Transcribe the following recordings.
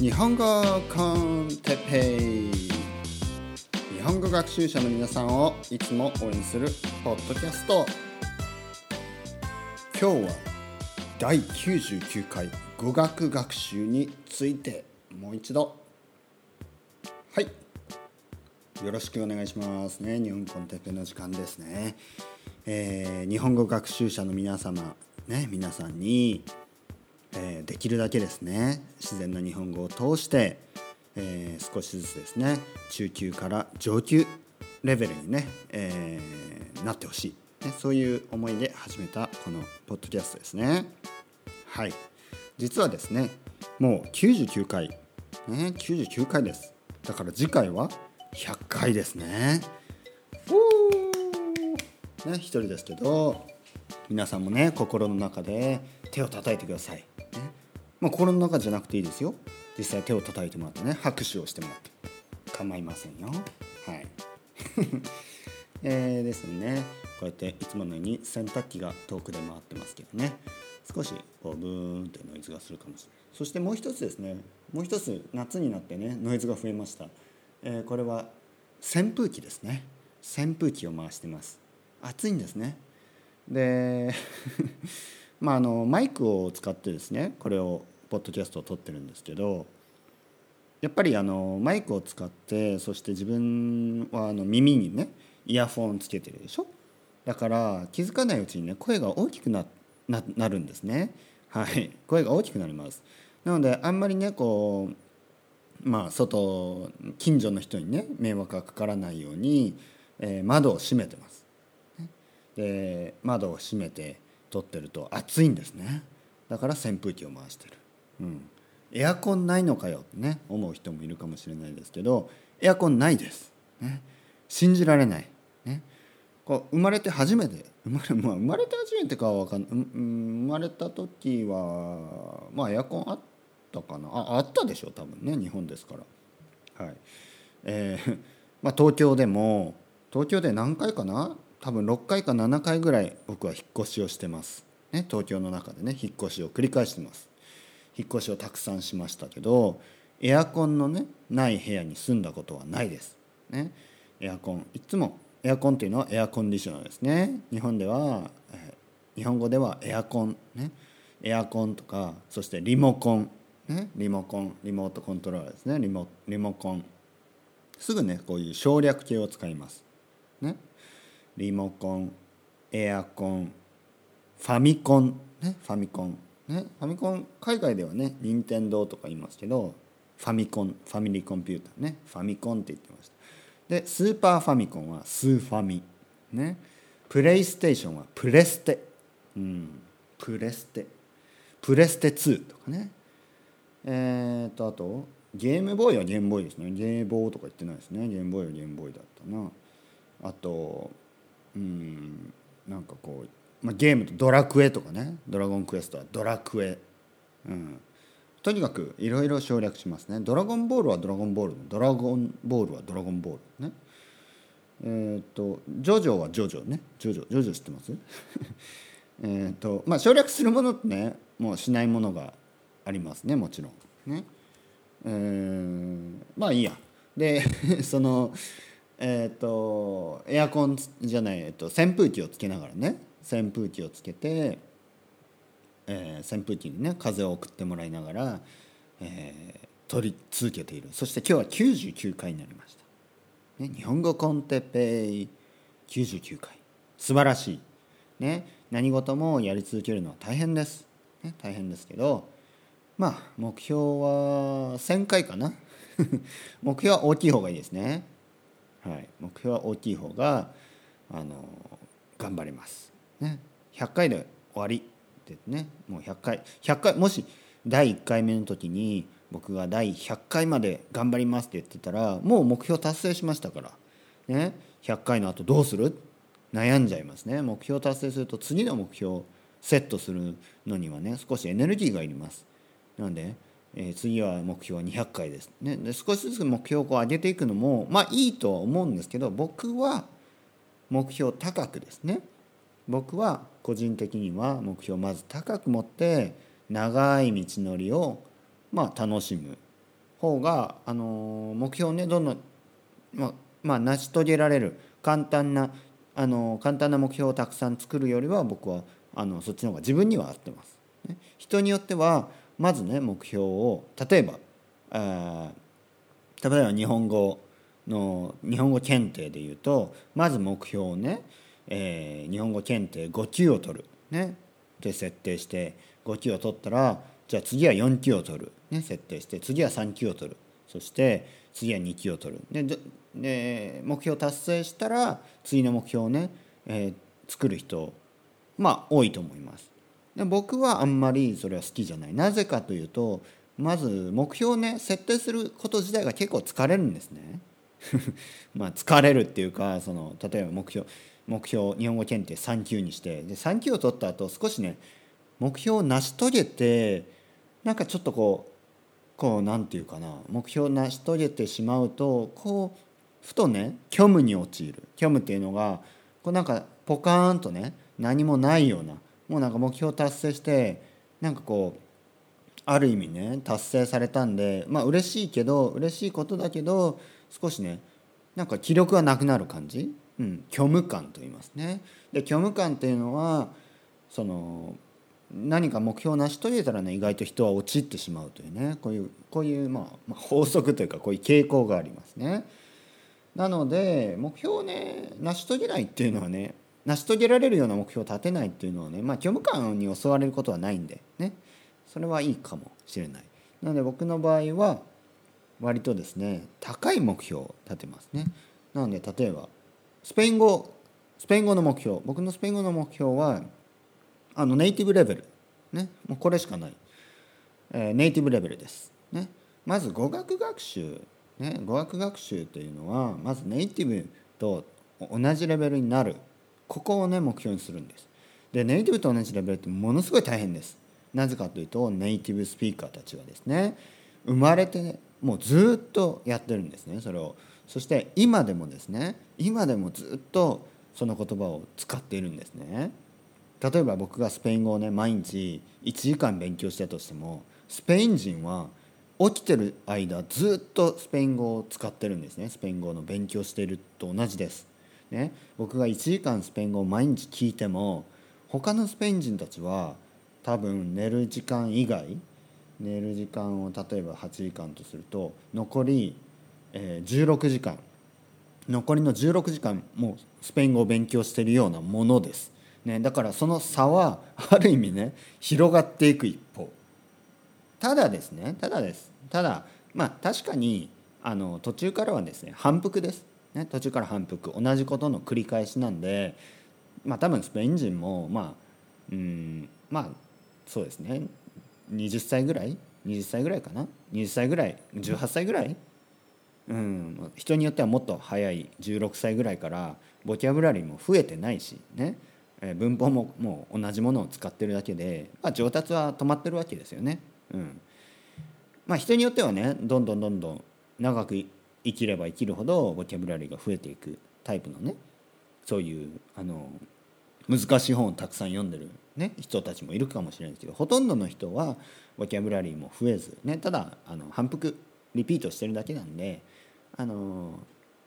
日本語コンテペイ。日本語学習者の皆さんをいつも応援するポッドキャスト。今日は第99回語学学習についてもう一度。はい。よろしくお願いしますね。日本コンテペイの時間ですね、えー、日本語学習者の皆様ね皆さんにえー、できるだけですね自然な日本語を通して、えー、少しずつですね中級から上級レベルにね、えー、なってほしい、ね、そういう思いで始めたこのポッドキャストですね。はい。実はですねもう99回。ね99回です。だから次回は100回ですね。ね一人ですけど皆さんもね心の中で手を叩いてください。まあ、心の中じゃなくていいですよ。実際手を叩いてもらってね。拍手をしてもらって。構いませんよ。はい。えー、ですね。こうやっていつものように洗濯機が遠くで回ってますけどね。少しこうブーンってノイズがするかもしれない。そしてもう一つですね。もう一つ夏になってねノイズが増えました、えー、これは扇風機ですね。扇風機を回してます。暑いんですね。で まああのマイクを使ってですねこれをポッドキャストを撮ってるんですけどやっぱりあのマイクを使ってそして自分はあの耳にねイヤフォンつけてるでしょ？だから気づかないうちにね声が大きくなななるんですね。はい。声が大きくなります。なのであんまりねこうまあ外近所の人にね迷惑がかからないように、えー、窓を閉めてます。で窓を閉めて撮ってると暑いんですね。だから扇風機を回してる。うん、エアコンないのかよってね思う人もいるかもしれないですけどエアコンないです、ね、信じられない、ね、こう生まれて初めて生まれ, まあ、生まれて初めてかは分かんない、生まれた時はまあエアコンあったかな。ああったでしょ多分ね日本ですから。はい。えー、まあ東京でも東京で何回かな？多分6回か7回ぐらい僕は引っ越しをしてます、ね、東京の中でね引っ越しを繰り返してます。引っ越しをたくさんしましたけどエアコンのねない部屋に住んだことはないです。ね、エアコン。いつもエアコンっていうのはエアコンディショナーですね。日本では、え、日本語ではエアコン。ね。エアコンとかそしてリモコン。ね。リモコン。リモートコントローラーですね。リモリモコン。すぐねこういう省略形を使います。ね。リモコンエアコンファミコン。ね。ファミコン。ね、ファミコン海外ではね任天堂とか言いますけどファミコンファミリーコンピューターね。ファミコンって言ってました。でスーパーファミコンはスーファミ。ね。プレイステーションはプレステ。うん。プレステ。プレステ2とかね。えー、とあとゲームボーイはゲームボーイですね。ゲーボーとか言ってないですね。ゲームボーイはゲームボーイだったな。あとうん。なんかこうまあ、ゲームとドラクエとかね。ドラゴンクエストはドラクエ、うん、とにかくいろいろ省略しますね。ドラゴンボールはドラゴンボールドラゴンボールはドラゴンボールね。えっ、とジョジョはジョジョね。ジョジョジョジョ知ってます？えっとまあ省略するものってねもうしないものがありますね。もちろんね。えー、まあいいや。で そのえっ、とエアコンじゃない、えっと、扇風機をつけながらね。扇風機をつけて、えー、扇風機にね風を送ってもらいながら、えー、取り続けている。そして今日は99回になりました、ね、日本語コンテペイ99回。素晴らしい、ね、何事もやり続けるのは大変です、ね、大変ですけどまあ目標は1000回かな。目標は大きい方がいいですね。はい。目標は大きい方があの頑張ります。ね、100回で終わりってねもう100回。100回もし第1回目の時に僕が第100回まで頑張りますって言ってたらもう目標達成しましたから、ね、100回の後どうする？悩んじゃいますね。目標達成すると次の目標セットするのにはね少しエネルギーがいります。なので、えー、次は目標は200回です、ね、で少しずつ目標をこう上げていくのもまあいいとは思うんですけど僕は目標高くですね。僕は個人的には目標をまず高く持って長い道のりをまあ楽しむ方があの目標をねどんどんまあまあ成し遂げられる簡単なあの簡単な目標をたくさん作るよりは僕はあのそっちの方が自分には合ってます。人によってはまずね目標を例えばあ例えば日本語の日本語検定でいうとまず目標をね、えー、日本語検定5級を取る。ね。って設定して5級を取ったらじゃあ次は4級を取る、ね、設定して次は3級を取る。そして次は2級を取る。でで目標達成したら次の目標をね、えー、作る人まあ多いと思います。で僕はあんまりそれは好きじゃない。なぜかというとまず目標をね設定すること自体が結構疲れるんですね。まあ疲れるっていうかその例えば目標目標日本語検定3級にして。で3級を取った後少しね目標を成し遂げてなんかちょっとこうこうなんていうかな目標を成し遂げてしまうとこうふとね虚無に陥る。虚無っていうのがこうなんかポカーンとね何もないようなもうなんか目標を達成してなんかこうある意味ね達成されたんでまあ嬉しいけど嬉しいことだけど少しねなんか気力がなくなる感じ、うん、虚無感と言いますね。で虚無感っていうのはその何か目標を成し遂げたらね意外と人は陥ってしまうというねこういうこういう、まあ、まあ法則というかこういう傾向がありますね。なので目標をね成し遂げないっていうのはね成し遂げられるような目標を立てないっていうのはねまあ虚無感に襲われることはないんでねそれはいいかもしれない。なので僕の場合は割とですね高い目標を立てますね。なので例えばスペイン語スペイン語の目標僕のスペイン語の目標はあのネイティブレベルねもうこれしかない、えー、ネイティブレベルです。ね、まず語学学習、ね、語学学習というのはまずネイティブと同じレベルになるここをね目標にするんです。でネイティブと同じレベルってものすごい大変です。なぜかというとネイティブスピーカーたちはですね生まれて、ね、もうずっとやってるんですねそれを。そして今でもですね今でもずっとその言葉を使っているんですね。例えば僕がスペイン語をね毎日1時間勉強したとしてもスペイン人は起きてる間ずっとスペイン語を使ってるんですねスペイン語の勉強していると同じです。ね、僕が1時間スペイン語を毎日聞いても他のスペイン人たちは多分寝る時間以外寝る時間を例えば8時間とすると残り、え16時間。残りの16時間もうスペイン語を勉強しているようなものです。ね、だからその差はある意味ね広がっていく一方。ただですねただです。ただまあ確かにあの途中からはですね反復です、ね、途中から反復。同じことの繰り返しなんでまあ多分スペイン人もまあうんまあそうですね。20歳ぐらい？20歳ぐらいかな？20歳ぐらい？18歳ぐらい？うん。人によってはもっと早い16歳ぐらいからボキャブラリーも増えてないしね。文法ももう同じものを使ってるだけで、まあ、上達は止まってるわけですよね。うん。まあ、人によってはねどんどんどんどん長く生きれば生きるほどボキャブラリーが増えていくタイプのねそういうあの難しい本をたくさん読んでる、ね、人たちもいるかもしれないですけどほとんどの人はボキャブラリーも増えず、ね、ただあの反復リピートしてるだけなんであの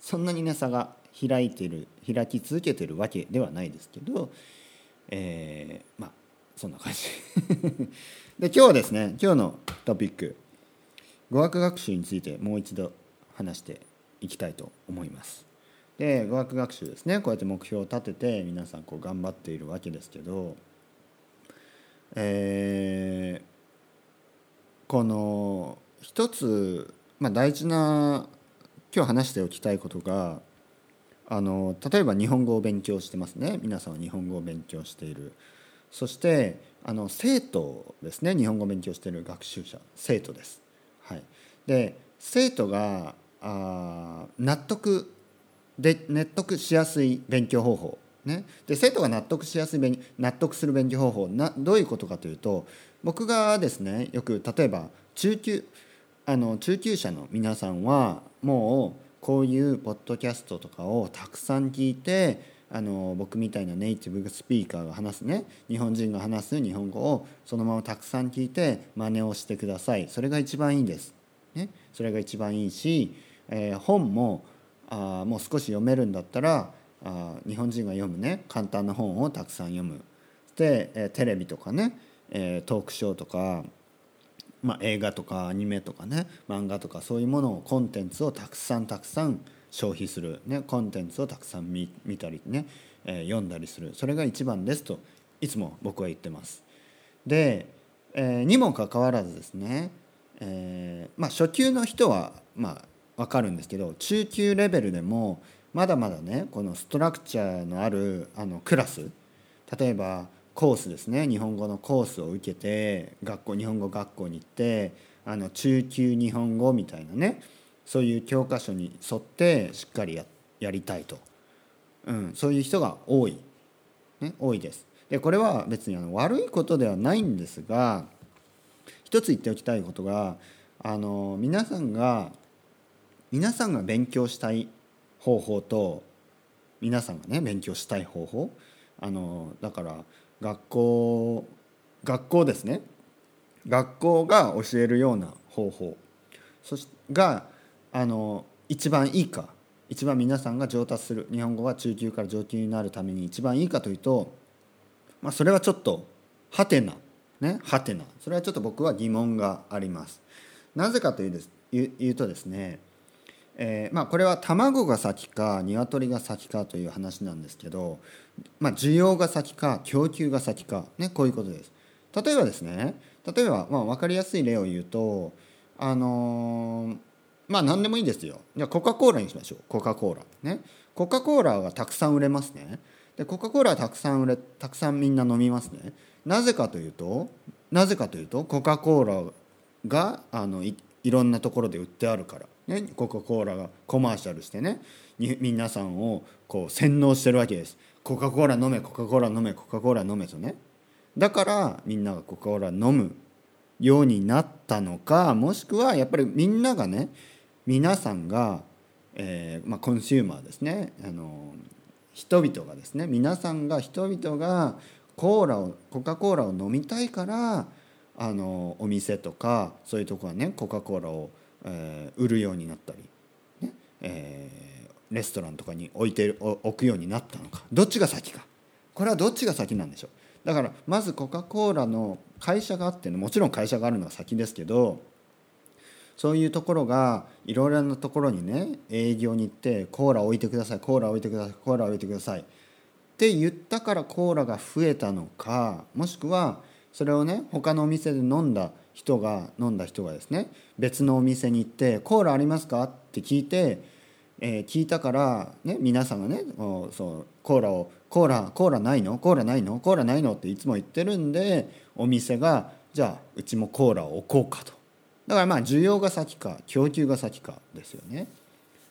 そんなにね差が開いてる開き続けてるわけではないですけど、えー、まあそんな感じ で今日はですね今日のトピック語学学習についてもう一度話していきたいと思います。で語学学習ですねこうやって目標を立てて皆さんこう頑張っているわけですけど、えー、この一つ、まあ、大事な今日話しておきたいことがあの例えば日本語を勉強してますね。皆さんは日本語を勉強している。そしてあの生徒ですね。日本語を勉強している学習者。生徒です。はい、で生徒があ納得で納得しやすい勉強方法ね、で生徒が納得しやすい勉納得する勉強方法などういうことかというと僕がですねよく例えば中級あの中級者の皆さんはもうこういうポッドキャストとかをたくさん聞いてあの僕みたいなネイティブスピーカーが話すね。日本人が話す日本語をそのままたくさん聞いて真似をしてください。それが一番いいです。ね、それが一番いいし、えー、本もあもう少し読めるんだったらあ日本人が読むね。簡単な本をたくさん読む。で、えー、テレビとかね、えー、トークショーとか、まあ、映画とかアニメとかね漫画とかそういうものをコンテンツをたくさんたくさん消費する、ね、コンテンツをたくさん見たりね、えー、読んだりするそれが一番ですといつも僕は言ってます。で、えー、にもかかわらずですね、えー、まあ、初級の人はまあ分かるんですけど中級レベルでもまだまだねこのストラクチャーのあるあのクラス例えばコースですね。日本語のコースを受けて学校日本語学校に行ってあの中級日本語みたいなねそういう教科書に沿ってしっかりややりたいと、うん、そういう人が多い、ね、多いです。でこれは別にあの悪いことではないんですが一つ言っておきたいことがあの皆さんが皆さんが勉強したい方法と皆さんがね勉強したい方法。あのだから学校学校ですね。学校が教えるような方法。そしがあの一番いいか。一番皆さんが上達する。日本語が中級から上級になるために一番いいかというと、まあ、それはちょっとはてなねはてなそれはちょっと僕は疑問があります。なぜかというです言うとですね、えー、まあこれは卵が先か鶏が先かという話なんですけど、まあ、需要が先か供給が先か、ね、こういうことです。例えばですね例えばまあ分かりやすい例を言うとあのーまあ何でもいいんですよ。じゃあコカ・コーラにしましょう。コカ・コーラ。ね。コカ・コーラがたくさん売れますね。でコカ・コーラはたくさん売れたくさんみんな飲みますね。なぜかというとなぜかというとコカ・コーラがあのいいろんなところで売ってあるから、ね、コカ・コーラがコマーシャルしてね皆さんをこう洗脳してるわけです。コカ・コーラ飲めコカ・コーラ飲めコカ・コーラ飲めとね。だからみんながコカ・コーラ飲むようになったのかもしくはやっぱりみんながね皆さんが、えーまあ、コンシューマーですね。あの人々がですね皆さんが人々がコーラをコカ・コーラを飲みたいからあのお店とかそういうとこはねコカ・コーラを、えー、売るようになったり、ねえー、レストランとかに置いて置くようになったのか。どっちが先か。これはどっちが先なんでしょう。だからまずコカ・コーラの会社があってもちろん会社があるのは先ですけどそういうところがいろいろなところにね営業に行ってコーラ置いてくださいコーラ置いてくださいコーラ置いてください。って言ったからコーラが増えたのかもしくはそれをね他のお店で飲んだ人が飲んだ人がですね別のお店に行って「コーラありますか?」って聞いて、えー、聞いたから、ね、皆さんがねそうコーラを「コーラコーラないの？コーラないの？コーラないの?」っていつも言ってるんでお店が「じゃあうちもコーラを置こうか」と。だからまあ需要が先か供給が先かですよね。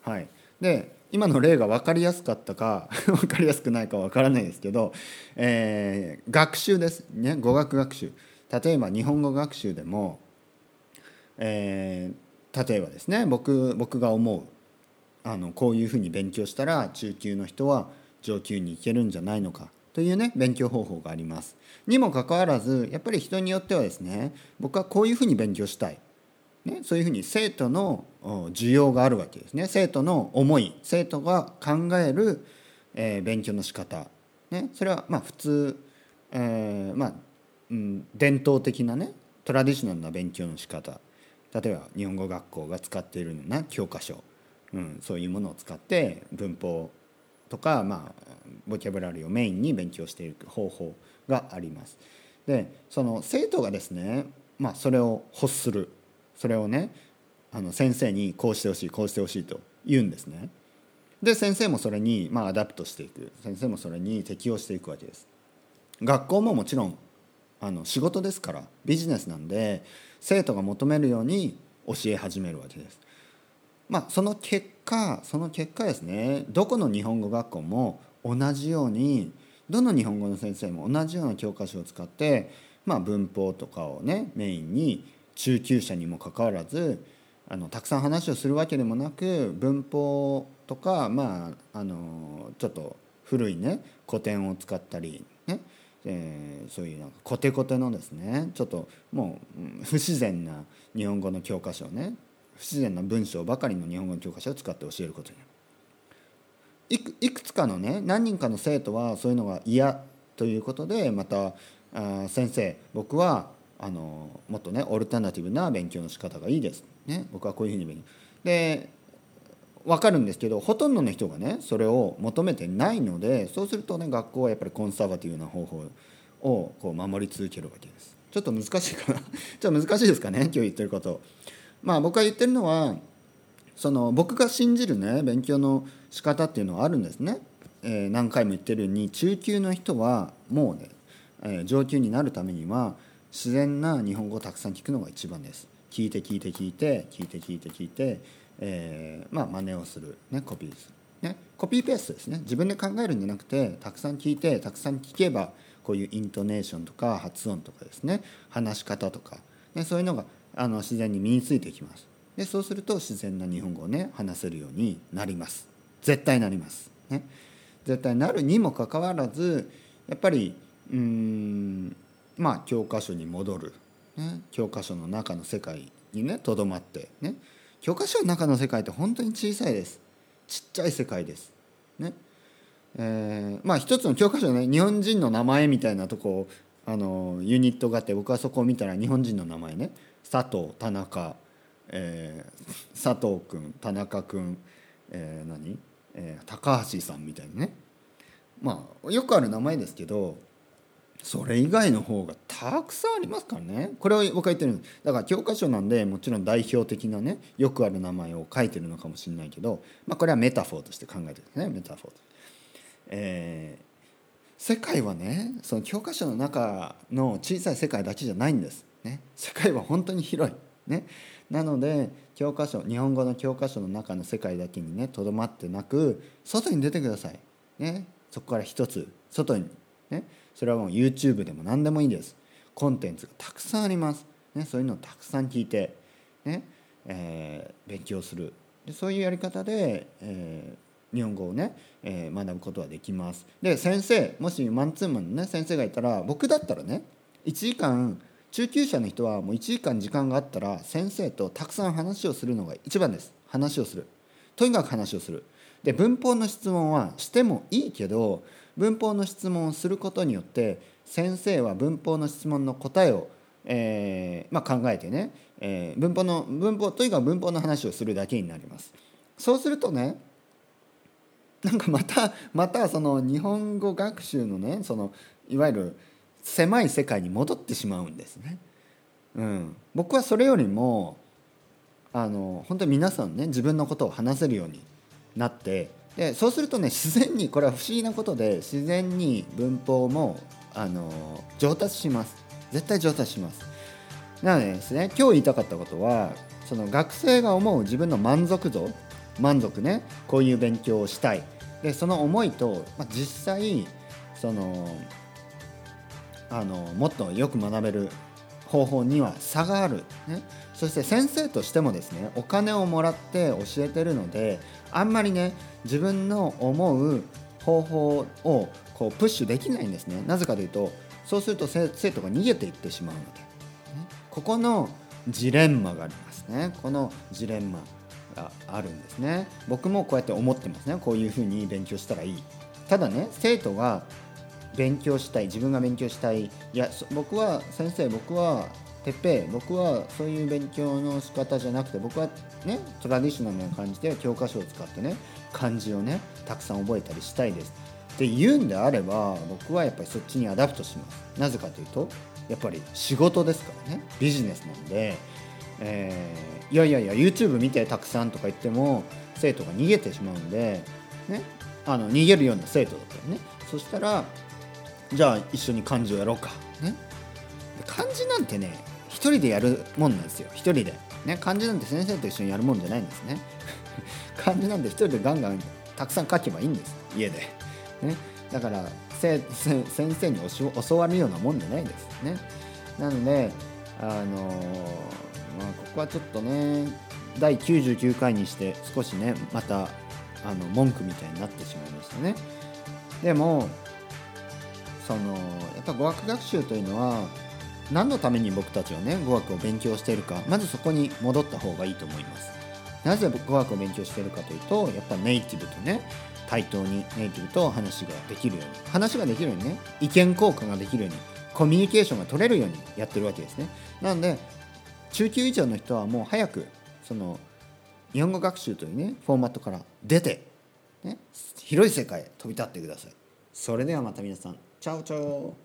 はい、で今の例が分かりやすかったか 分かりやすくないか分からないですけど、えー、学習ですね語学学習例えば日本語学習でも、えー、例えばですね僕僕が思うあのこういうふうに勉強したら中級の人は上級に行けるんじゃないのかというね勉強方法があります。にもかかわらずやっぱり人によってはですね僕はこういうふうに勉強したい。ね、そういうふうに生徒の需要があるわけですね。生徒の思い生徒が考える、えー、勉強の仕方、ね、それはまあ普通、えー、まあ、うん、伝統的なねトラディショナルな勉強の仕方例えば日本語学校が使っているような教科書、うん、そういうものを使って文法とか、まあ、ボキャブラリーをメインに勉強していく方法があります。でその生徒がですね、まあ、それを欲するそれをねあの先生にこうしてほしいこうしてほしいと言うんですね。で先生もそれにまあ adapt していく先生もそれに適応していくわけです。学校ももちろんあの仕事ですからビジネスなんで生徒が求めるように教え始めるわけです。まあその結果その結果ですねどこの日本語学校も同じようにどの日本語の先生も同じような教科書を使って、まあ、文法とかをねメインに中級者にもかかわらずあのたくさん話をするわけでもなく文法とかまああのちょっと古いね古典を使ったりねえー、そういうなんかコテコテのですねちょっともう不自然な日本語の教科書をね不自然な文章ばかりの日本語の教科書を使って教えることになる。いくつかのね何人かの生徒はそういうのが嫌ということでまたあ先生僕はあのもっとねオルタナティブな勉強の仕方がいいです、ね、僕はこういうふうに勉強。で分かるんですけどほとんどの人がねそれを求めてないのでそうするとね学校はやっぱりコンサバティブな方法をこう守り続けるわけです。ちょっと難しいかな ちょっと難しいですかね今日言ってること。まあ僕が言ってるのはその僕が信じるね勉強の仕方っていうのはあるんですね。えー、何回も言ってるように中級の人はもうね、えー、上級になるためには自然な日本語をたくさん聞くのが一番です。聞いて聞いて聞いて聞いて聞いて聞いてえー、まあ真似をする、ね、コピーする、ね、コピーペーストですね。自分で考えるんじゃなくてたくさん聞いてたくさん聞けばこういうイントネーションとか発音とかですね。話し方とか、ね、そういうのがあの自然に身についてきます。でそうすると自然な日本語をね話せるようになります。絶対なります、ね、絶対なるにもかかわらずやっぱりうんまあ教科書に戻る、ね、教科書の中の世界にねとどまってね。教科書の中の世界って本当に小さいです。ちっちゃい世界です。ね。えー、まあ一つの教科書ね日本人の名前みたいなとこあのユニットがあって僕はそこを見たら日本人の名前ね。佐藤田中、えー、佐藤君田中君、えー、何、えー、高橋さんみたいにね。まあよくある名前ですけどそれ以外の方がたくさんありますからね。これを僕は言ってるだから教科書なんでもちろん代表的なねよくある名前を書いてるのかもしれないけど、まあ、これは metaphor として考えてるんですね。 metaphor と。えー、世界はねその教科書の中の小さい世界だけじゃないんです、ね、世界は本当に広い、ね、なので教科書日本語の教科書の中の世界だけにねとどまってなく外に出てください、ね、そこから一つ外に。ね。それはもう YouTube でも何でもいいです。コンテンツがたくさんあります、ね、そういうのをたくさん聞いて、ねえー、勉強する。でそういうやり方で、えー、日本語をね、えー、学ぶことはできます。で先生もしマンツーマンのね先生がいたら僕だったらね1時間中級者の人はもう1時間時間があったら先生とたくさん話をするのが一番です。話をする。とにかく話をする。で文法の質問はしてもいいけど文法の質問をすることによって先生は文法の質問の答えを、えーまあ、考えてね、えー、文法の文法とにか文法の話をするだけになります。そうするとねなんかまたまたその日本語学習のねそのいわゆる狭い世界に戻ってしまうんですね。うん、僕はそれよりもあの本当に皆さんね自分のことを話せるようになってでそうするとね自然にこれは不思議なことで自然に文法もあの上達します。絶対上達します。なのでですね今日言いたかったことはその学生が思う自分の満足度満足ねこういう勉強をしたい。でその思いと、まあ、実際そのあのもっとよく学べる方法には差がある、ね、そして先生としてもですねお金をもらって教えてるのであんまりね自分の思う方法をこうプッシュできないんですね。なぜかというとそうすると生徒が逃げていってしまうので、ね、ここのジレンマがありますね。このジレンマがあるんですね。僕もこうやって思ってますね。こういうふうに勉強したらいい。ただね生徒が勉強したい自分が勉強したい。いや僕は先生僕はてっぺ僕はそういう勉強の仕方じゃなくて僕はねトラディショナルな感じで教科書を使ってね漢字をねたくさん覚えたりしたいです。って言うんであれば僕はやっぱりそっちに adapt します。なぜかというとやっぱり仕事ですからね。ビジネスなんで、えー、いやいやいや YouTube 見てたくさんとか言っても生徒が逃げてしまうんで、ね、あの逃げるような生徒だったらね。そしたらじゃあ一緒に漢字をやろうか。ね。漢字なんてね一人でやるもんなんですよ。一人で。ね漢字なんて先生と一緒にやるもんじゃないんですね。漢字なんて一人でガンガンたくさん書けばいいんです。家で、ね、だから先生に教わるようなもんじゃないです。ね。なのであのー、まあ、ここはちょっとね第99回にして少しねまたあの文句みたいになってしまいましたね。でもそのやっぱ語学学習というのは何のために僕たちはね語学を勉強しているかまずそこに戻った方がいいと思います。なぜ語学を勉強しているかというとやっぱネイティブとね対等にネイティブと話ができるように話ができるようにね意見交換ができるようにコミュニケーションが取れるようにやってるわけですね。なので中級以上の人はもう早くその日本語学習というねフォーマットから出て、ね、広い世界へ飛び立ってください。それではまた皆さんチャオチャオ